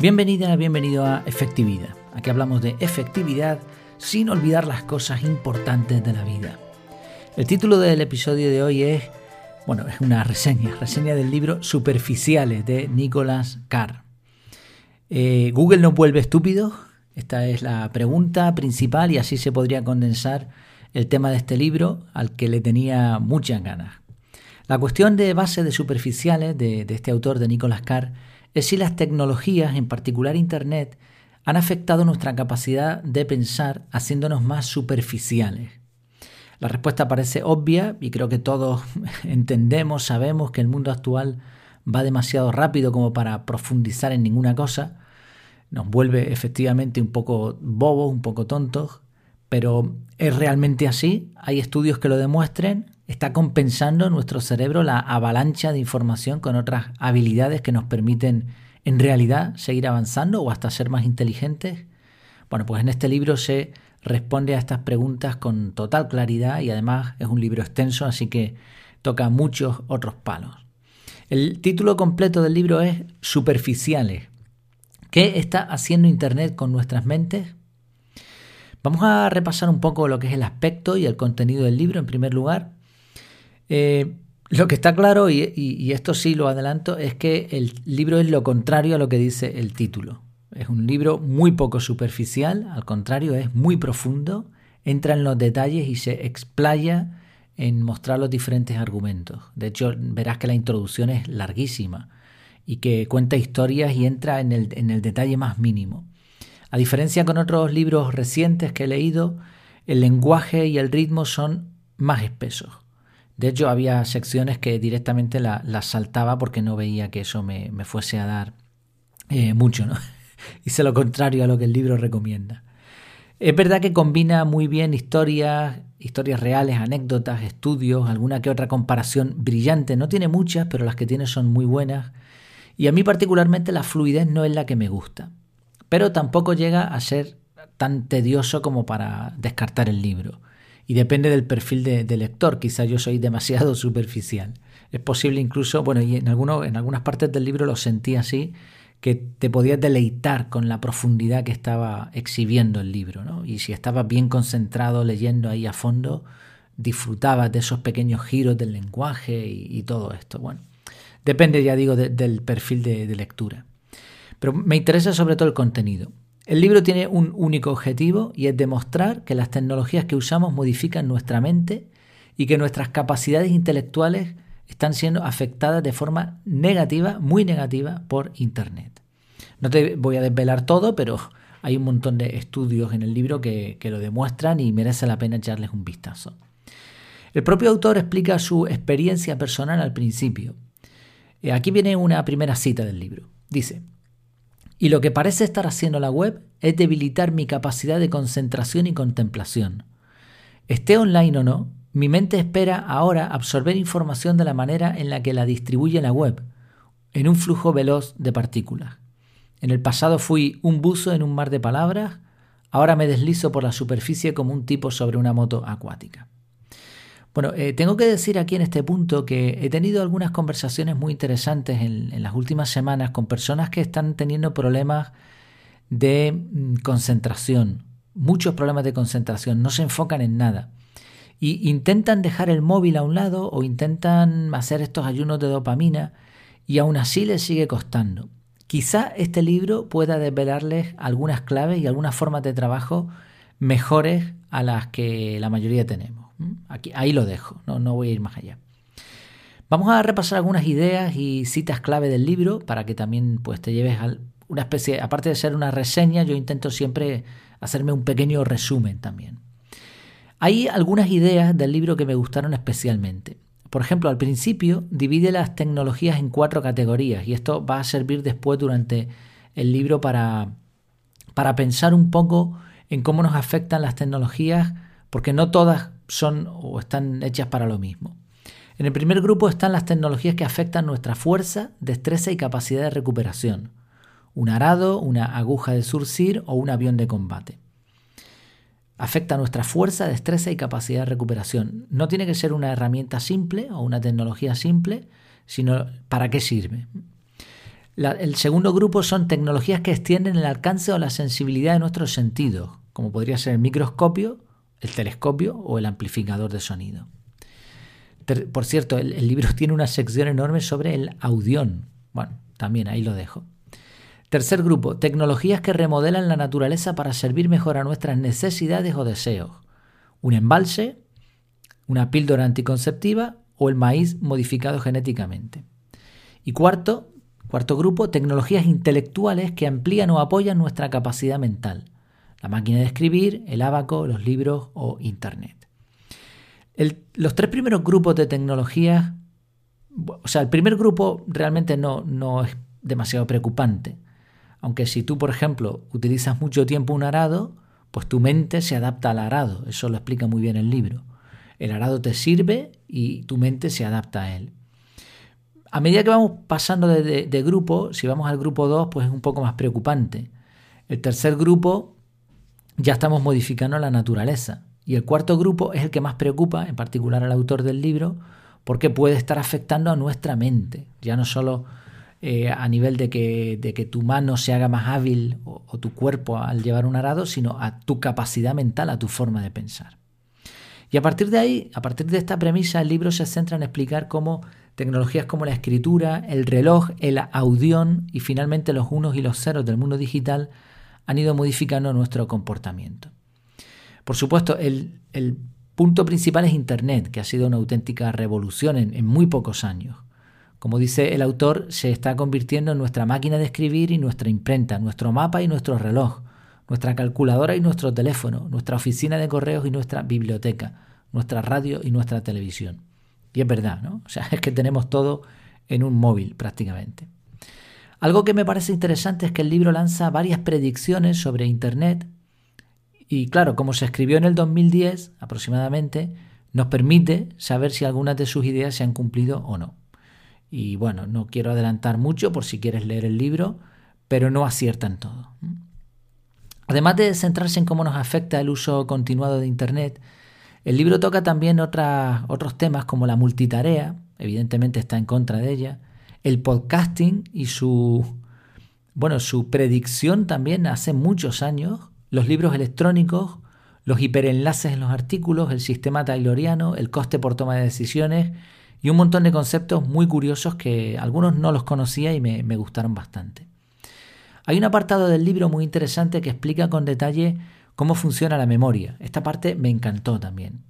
Bienvenida, bienvenido a Efectividad. Aquí hablamos de efectividad sin olvidar las cosas importantes de la vida. El título del episodio de hoy es, bueno, es una reseña, reseña del libro Superficiales de Nicholas Carr. Eh, ¿Google nos vuelve estúpidos? Esta es la pregunta principal y así se podría condensar el tema de este libro al que le tenía muchas ganas. La cuestión de base de superficiales de, de este autor de Nicholas Carr si las tecnologías, en particular Internet, han afectado nuestra capacidad de pensar haciéndonos más superficiales. La respuesta parece obvia y creo que todos entendemos, sabemos que el mundo actual va demasiado rápido como para profundizar en ninguna cosa. Nos vuelve efectivamente un poco bobos, un poco tontos, pero ¿es realmente así? ¿Hay estudios que lo demuestren? Está compensando nuestro cerebro la avalancha de información con otras habilidades que nos permiten en realidad seguir avanzando o hasta ser más inteligentes? Bueno, pues en este libro se responde a estas preguntas con total claridad y además es un libro extenso, así que toca muchos otros palos. El título completo del libro es Superficiales. ¿Qué está haciendo Internet con nuestras mentes? Vamos a repasar un poco lo que es el aspecto y el contenido del libro en primer lugar eh, lo que está claro, y, esto sí lo adelanto, es que el libro es lo contrario a lo que dice el título. Es un libro muy poco superficial, al contrario, es muy profundo, entra en los detalles y se explaya en mostrar los diferentes argumentos. De hecho, verás que la introducción es larguísima y que cuenta historias y entra en el, en el detalle más mínimo. A diferencia con otros libros recientes que he leído, el lenguaje y el ritmo son más espesos. De hecho, había secciones que directamente las saltaba porque no veía que eso me, fuese a dar eh, mucho, ¿no? Hice lo contrario a lo que el libro recomienda. Es verdad que combina muy bien historias, historias reales, anécdotas, estudios, alguna que otra comparación brillante. No tiene muchas, pero las que tiene son muy buenas. Y a mí particularmente la fluidez no es la que me gusta. Pero tampoco llega a ser tan tedioso como para descartar el libro y depende del perfil de, lector. Quizá yo soy demasiado superficial. Es posible incluso, bueno, y en, alguno, en algunas partes del libro lo sentí así, que te podías deleitar con la profundidad que estaba exhibiendo el libro, ¿no? Y si estabas bien concentrado leyendo ahí a fondo, disfrutabas de esos pequeños giros del lenguaje y, todo esto. Bueno, depende, ya digo, del perfil de lectura. Pero me interesa sobre todo el contenido. El libro tiene un único objetivo y es demostrar que las tecnologías que usamos modifican nuestra mente y que nuestras capacidades intelectuales están siendo afectadas de forma negativa, muy negativa, por Internet. No te voy a desvelar todo, pero hay un montón de estudios en el libro que, lo demuestran y merece la pena echarles un vistazo. El propio autor explica su experiencia personal al principio. Eh, aquí viene una primera cita del libro. Dice, y lo que parece estar haciendo la web es debilitar mi capacidad de concentración y contemplación. Esté online o no, mi mente espera ahora absorber información de la manera en la que la distribuye la web, en un flujo veloz de partículas. En el pasado fui un buzo en un mar de palabras, ahora me deslizo por la superficie como un tipo sobre una moto acuática. Bueno, eh, tengo que decir aquí en este punto que he tenido algunas conversaciones muy interesantes en, las últimas semanas con personas que están teniendo problemas de mm, concentración, muchos problemas de concentración, no se enfocan en nada. Y intentan dejar el móvil a un lado o intentan hacer estos ayunos de dopamina y aún así les sigue costando. Quizá este libro pueda desvelarles algunas claves y algunas formas de trabajo mejores a las que la mayoría tenemos. Aquí, ahí lo dejo, no, no voy a ir más allá. Vamos a repasar algunas ideas y citas clave del libro para que también pues, te lleves a una especie, aparte de ser una reseña, yo intento siempre hacerme un pequeño resumen también. Hay algunas ideas del libro que me gustaron especialmente. Por ejemplo, al principio divide las tecnologías en cuatro categorías y esto va a servir después durante el libro para, para pensar un poco en cómo nos afectan las tecnologías, porque no todas son o están hechas para lo mismo. En el primer grupo están las tecnologías que afectan nuestra fuerza, destreza y capacidad de recuperación. Un arado, una aguja de surcir o un avión de combate. Afecta nuestra fuerza, destreza y capacidad de recuperación. No tiene que ser una herramienta simple o una tecnología simple, sino para qué sirve. el segundo grupo son tecnologías que extienden el alcance o la sensibilidad de nuestros sentidos, como podría ser el microscopio, el telescopio o el amplificador de sonido. Por cierto, el, libro tiene una sección enorme sobre el audión. Bueno, también ahí lo dejo. Tercer grupo, tecnologías que remodelan la naturaleza para servir mejor a nuestras necesidades o deseos. Un embalse, una píldora anticonceptiva o el maíz modificado genéticamente. Y cuarto, Cuarto grupo, tecnologías intelectuales que amplían o apoyan nuestra capacidad mental. La máquina de escribir, el abaco, los libros o Internet. los tres primeros grupos de tecnologías, o sea, el primer grupo realmente no, no es demasiado preocupante. Aunque si tú, por ejemplo, utilizas mucho tiempo un arado, pues tu mente se adapta al arado. Eso lo explica muy bien el libro. El arado te sirve y tu mente se adapta a él a medida que vamos pasando de, grupo, si vamos al grupo 2, pues es un poco más preocupante. El tercer grupo ya estamos modificando la naturaleza. Y el cuarto grupo es el que más preocupa, en particular al autor del libro, porque puede estar afectando a nuestra mente. Ya no solo eh, a nivel de que, de que, tu mano se haga más hábil o, o tu cuerpo al llevar un arado, sino a tu capacidad mental, a tu forma de pensar. Y a partir de ahí, a partir de esta premisa, el libro se centra en explicar cómo Tecnologías como la escritura, el reloj, el audión y finalmente los unos y los ceros del mundo digital han ido modificando nuestro comportamiento. Por supuesto, el, punto principal es Internet, que ha sido una auténtica revolución en, en muy pocos años. Como dice el autor, se está convirtiendo en nuestra máquina de escribir y nuestra imprenta, nuestro mapa y nuestro reloj, nuestra calculadora y nuestro teléfono, nuestra oficina de correos y nuestra biblioteca, nuestra radio y nuestra televisión. Y es verdad, ¿no? O sea, es que tenemos todo en un móvil prácticamente. Algo que me parece interesante es que el libro lanza varias predicciones sobre Internet y claro, como se escribió en el 2010 aproximadamente, nos permite saber si algunas de sus ideas se han cumplido o no. Y bueno, no quiero adelantar mucho por si quieres leer el libro, pero no aciertan todo. Además de centrarse en cómo nos afecta el uso continuado de Internet, el libro toca también otros temas como la multitarea, evidentemente está en contra de ella, el podcasting y su, bueno, su predicción también hace muchos años, los libros electrónicos, los hiperenlaces en los artículos, el sistema tayloriano, el coste por toma de decisiones y un montón de conceptos muy curiosos que algunos no los conocía y me, me gustaron bastante. Hay un apartado del libro muy interesante que explica con detalle cómo funciona la memoria. Esta parte me encantó también.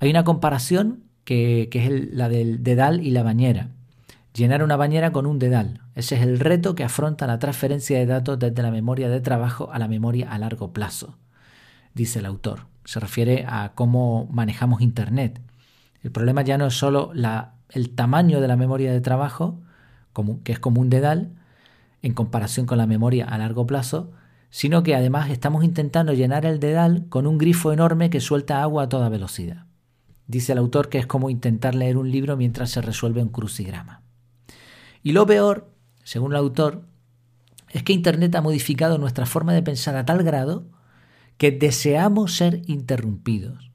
Hay una comparación que, es la del dedal y la bañera. Llenar una bañera con un dedal. Ese es el reto que afronta la transferencia de datos desde la memoria de trabajo a la memoria a largo plazo, dice el autor. Se refiere a cómo manejamos Internet. El problema ya no es solo el tamaño de la memoria de trabajo, que es como un dedal, en comparación con la memoria a largo plazo, sino que además estamos intentando llenar el dedal con un grifo enorme que suelta agua a toda velocidad. Dice el autor que es como intentar leer un libro mientras se resuelve un crucigrama. Y lo peor, según el autor, es que Internet ha modificado nuestra forma de pensar a tal grado que deseamos ser interrumpidos.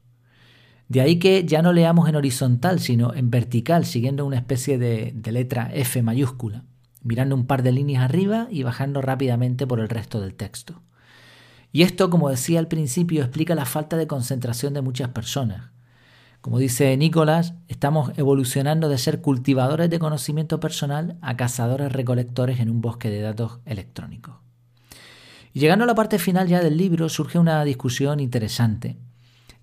De ahí que ya no leamos en horizontal, sino en vertical, siguiendo una especie de, de letra F mayúscula mirando un par de líneas arriba y bajando rápidamente por el resto del texto. Y esto, como decía al principio, explica la falta de concentración de muchas personas. Como dice Nicolás, estamos evolucionando de ser cultivadores de conocimiento personal a cazadores recolectores en un bosque de datos electrónicos. Y llegando a la parte final ya del libro surge una discusión interesante.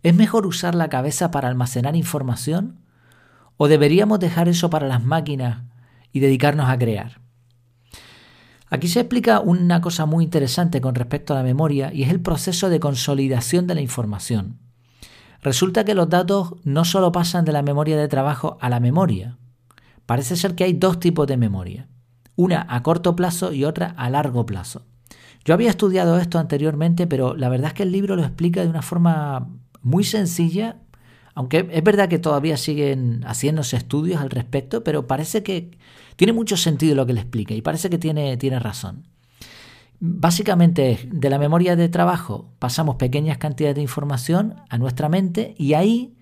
¿Es mejor usar la cabeza para almacenar información? ¿O deberíamos dejar eso para las máquinas y dedicarnos a crear? Aquí se explica una cosa muy interesante con respecto a la memoria y es el proceso de consolidación de la información. Resulta que los datos no solo pasan de la memoria de trabajo a la memoria. Parece ser que hay dos tipos de memoria, una a corto plazo y otra a largo plazo. Yo había estudiado esto anteriormente, pero la verdad es que el libro lo explica de una forma muy sencilla, aunque es verdad que todavía siguen haciéndose estudios al respecto, pero parece que tiene mucho sentido lo que le explica y parece que tiene, tiene razón. Básicamente de la memoria de trabajo pasamos pequeñas cantidades de información a nuestra mente y ahí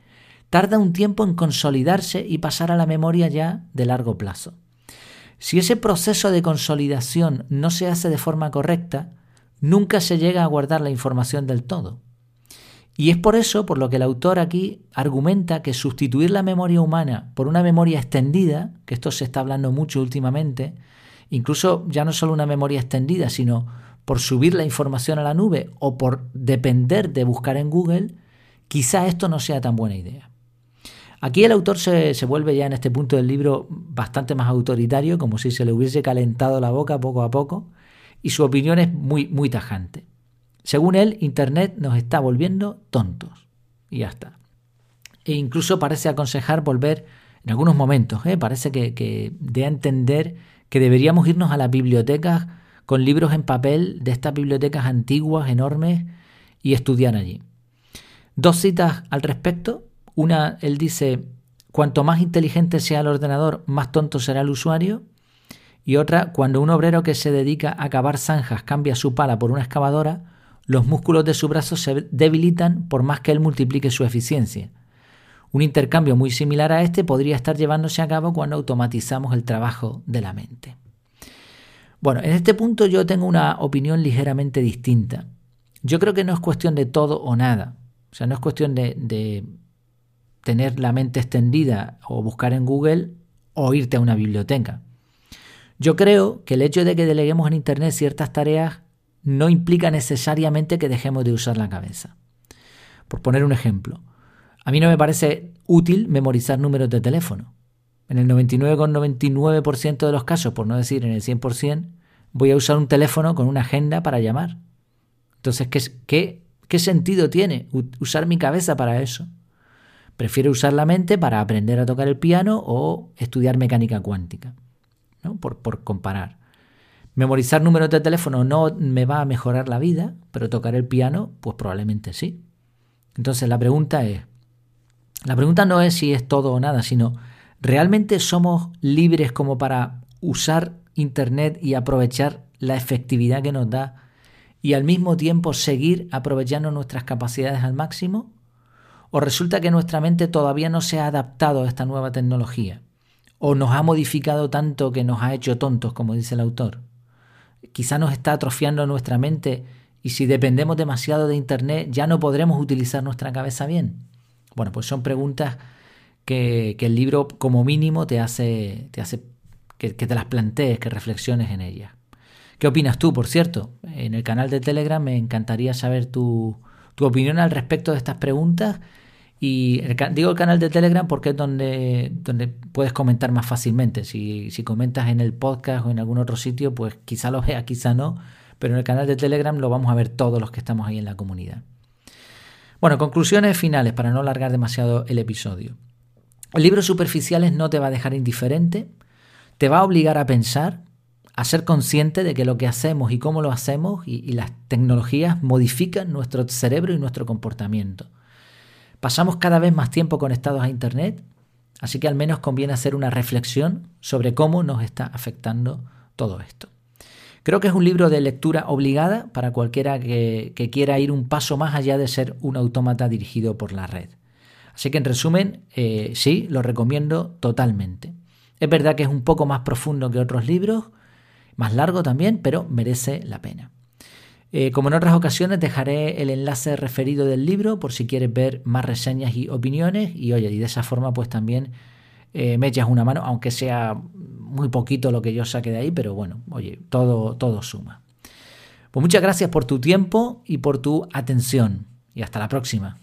tarda un tiempo en consolidarse y pasar a la memoria ya de largo plazo. Si ese proceso de consolidación no se hace de forma correcta, nunca se llega a guardar la información del todo. Y es por eso por lo que el autor aquí argumenta que sustituir la memoria humana por una memoria extendida, que esto se está hablando mucho últimamente, incluso ya no solo una memoria extendida, sino por subir la información a la nube o por depender de buscar en Google, quizá esto no sea tan buena idea. Aquí el autor se, se, vuelve ya en este punto del libro bastante más autoritario, como si se le hubiese calentado la boca poco a poco, y su opinión es muy, muy tajante. Según él, Internet nos está volviendo tontos. Y ya está. E incluso parece aconsejar volver en algunos momentos, ¿eh? parece que, que dé a entender que deberíamos irnos a las bibliotecas con libros en papel de estas bibliotecas antiguas, enormes, y estudiar allí. Dos citas al respecto. Una, él dice, cuanto más inteligente sea el ordenador, más tonto será el usuario. Y otra, cuando un obrero que se dedica a cavar zanjas cambia su pala por una excavadora, los músculos de su brazo se debilitan por más que él multiplique su eficiencia. Un intercambio muy similar a este podría estar llevándose a cabo cuando automatizamos el trabajo de la mente. Bueno, en este punto yo tengo una opinión ligeramente distinta. Yo creo que no es cuestión de todo o nada. O sea, no es cuestión de, de tener la mente extendida o buscar en Google o irte a una biblioteca. Yo creo que el hecho de que deleguemos en Internet ciertas tareas no implica necesariamente que dejemos de usar la cabeza. Por poner un ejemplo, a mí no me parece útil memorizar números de teléfono. En el 99,99% de los casos, por no decir en el 100%, voy a usar un teléfono con una agenda para llamar. Entonces, ¿qué, qué, qué sentido tiene usar mi cabeza para eso? Prefiero usar la mente para aprender a tocar el piano o estudiar mecánica cuántica, ¿no? por, por comparar. Memorizar números de teléfono no me va a mejorar la vida, pero tocar el piano, pues probablemente sí. Entonces la pregunta es, la pregunta no es si es todo o nada, sino, ¿realmente somos libres como para usar Internet y aprovechar la efectividad que nos da y al mismo tiempo seguir aprovechando nuestras capacidades al máximo? ¿O resulta que nuestra mente todavía no se ha adaptado a esta nueva tecnología? ¿O nos ha modificado tanto que nos ha hecho tontos, como dice el autor? quizá nos está atrofiando nuestra mente y si dependemos demasiado de Internet ya no podremos utilizar nuestra cabeza bien. Bueno, pues son preguntas que, el libro como mínimo te hace, te hace que, te las plantees, que reflexiones en ellas. ¿Qué opinas tú, por cierto? En el canal de Telegram me encantaría saber tu, tu opinión al respecto de estas preguntas y digo el canal de Telegram porque es donde, donde puedes comentar más fácilmente. Si, si comentas en el podcast o en algún otro sitio, pues quizá lo veas, quizá no. Pero en el canal de Telegram lo vamos a ver todos los que estamos ahí en la comunidad. Bueno, conclusiones finales para no alargar demasiado el episodio. El libro Superficiales no te va a dejar indiferente, te va a obligar a pensar, a ser consciente de que lo que hacemos y cómo lo hacemos y las tecnologías modifican nuestro cerebro y nuestro comportamiento. Pasamos cada vez más tiempo conectados a Internet, así que al menos conviene hacer una reflexión sobre cómo nos está afectando todo esto. Creo que es un libro de lectura obligada para cualquiera que, quiera ir un paso más allá de ser un autómata dirigido por la red. Así que en resumen, eh, sí, lo recomiendo totalmente. Es verdad que es un poco más profundo que otros libros, más largo también, pero merece la pena. Eh, como en otras ocasiones, dejaré el enlace referido del libro por si quieres ver más reseñas y opiniones. Y oye, y de esa forma, pues también eh, me echas una mano, aunque sea muy poquito lo que yo saque de ahí, pero bueno, oye, todo, todo suma. Pues muchas gracias por tu tiempo y por tu atención. Y hasta la próxima.